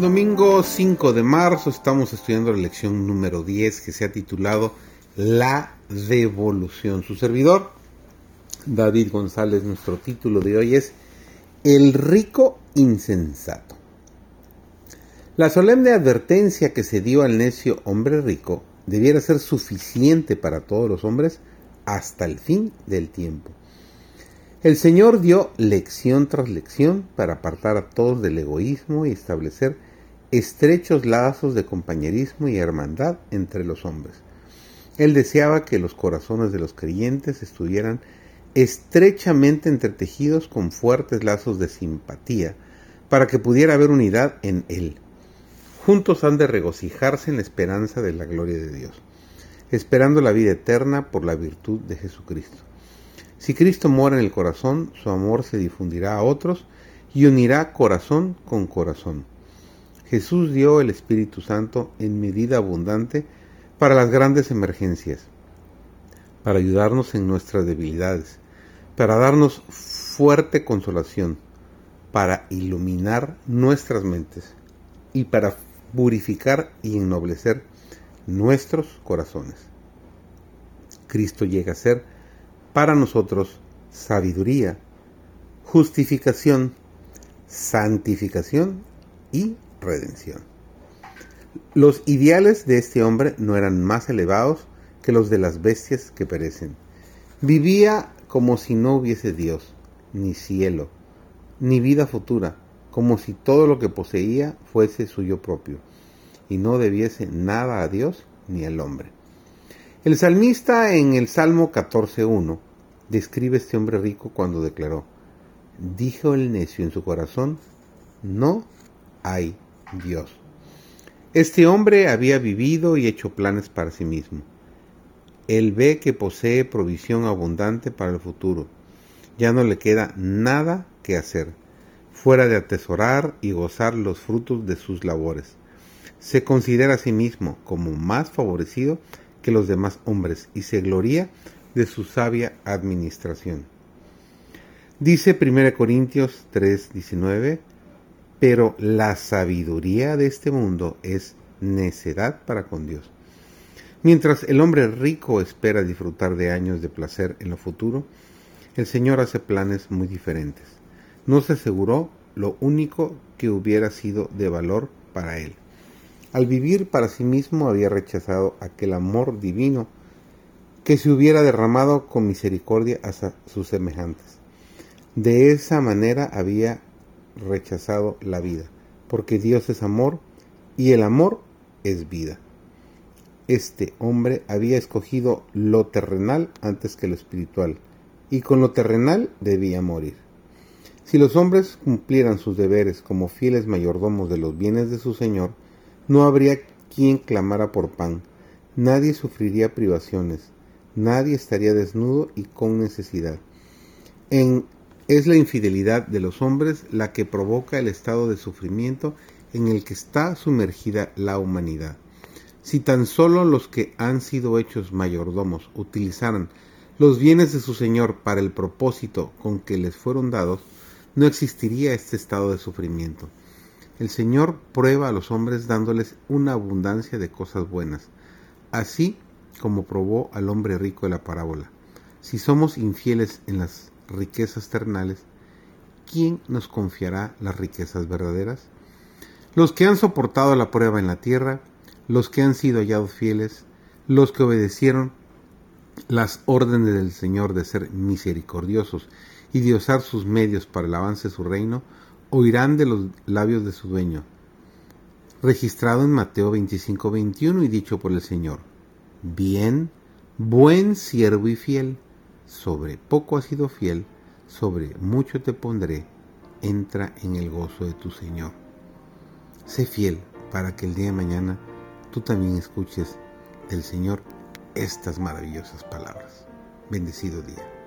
Domingo 5 de marzo estamos estudiando la lección número 10 que se ha titulado La devolución. Su servidor, David González, nuestro título de hoy es El rico insensato. La solemne advertencia que se dio al necio hombre rico debiera ser suficiente para todos los hombres hasta el fin del tiempo. El Señor dio lección tras lección para apartar a todos del egoísmo y establecer estrechos lazos de compañerismo y hermandad entre los hombres. Él deseaba que los corazones de los creyentes estuvieran estrechamente entretejidos con fuertes lazos de simpatía para que pudiera haber unidad en Él. Juntos han de regocijarse en la esperanza de la gloria de Dios, esperando la vida eterna por la virtud de Jesucristo. Si Cristo mora en el corazón, su amor se difundirá a otros y unirá corazón con corazón. Jesús dio el Espíritu Santo en medida abundante para las grandes emergencias, para ayudarnos en nuestras debilidades, para darnos fuerte consolación, para iluminar nuestras mentes y para purificar y ennoblecer nuestros corazones. Cristo llega a ser para nosotros sabiduría, justificación, santificación y redención. Los ideales de este hombre no eran más elevados que los de las bestias que perecen. Vivía como si no hubiese Dios, ni cielo, ni vida futura, como si todo lo que poseía fuese suyo propio, y no debiese nada a Dios ni al hombre. El salmista en el Salmo 14.1 describe a este hombre rico cuando declaró, dijo el necio en su corazón, no hay Dios. Este hombre había vivido y hecho planes para sí mismo. Él ve que posee provisión abundante para el futuro. Ya no le queda nada que hacer, fuera de atesorar y gozar los frutos de sus labores. Se considera a sí mismo como más favorecido que los demás hombres y se gloria de su sabia administración. Dice 1 Corintios 3:19, pero la sabiduría de este mundo es necedad para con Dios. Mientras el hombre rico espera disfrutar de años de placer en lo futuro, el Señor hace planes muy diferentes. No se aseguró lo único que hubiera sido de valor para él. Al vivir para sí mismo había rechazado aquel amor divino que se hubiera derramado con misericordia hacia sus semejantes. De esa manera había rechazado la vida, porque Dios es amor y el amor es vida. Este hombre había escogido lo terrenal antes que lo espiritual, y con lo terrenal debía morir. Si los hombres cumplieran sus deberes como fieles mayordomos de los bienes de su Señor, no habría quien clamara por pan, nadie sufriría privaciones, nadie estaría desnudo y con necesidad. En es la infidelidad de los hombres la que provoca el estado de sufrimiento en el que está sumergida la humanidad. Si tan solo los que han sido hechos mayordomos utilizaran los bienes de su Señor para el propósito con que les fueron dados, no existiría este estado de sufrimiento. El Señor prueba a los hombres dándoles una abundancia de cosas buenas, así como probó al hombre rico de la parábola. Si somos infieles en las riquezas ternales, ¿quién nos confiará las riquezas verdaderas? Los que han soportado la prueba en la tierra, los que han sido hallados fieles, los que obedecieron las órdenes del Señor de ser misericordiosos y de usar sus medios para el avance de su reino, oirán de los labios de su dueño. Registrado en Mateo 25-21 y dicho por el Señor, bien, buen siervo y fiel sobre poco has sido fiel, sobre mucho te pondré, entra en el gozo de tu Señor. Sé fiel para que el día de mañana tú también escuches del Señor estas maravillosas palabras. Bendecido día.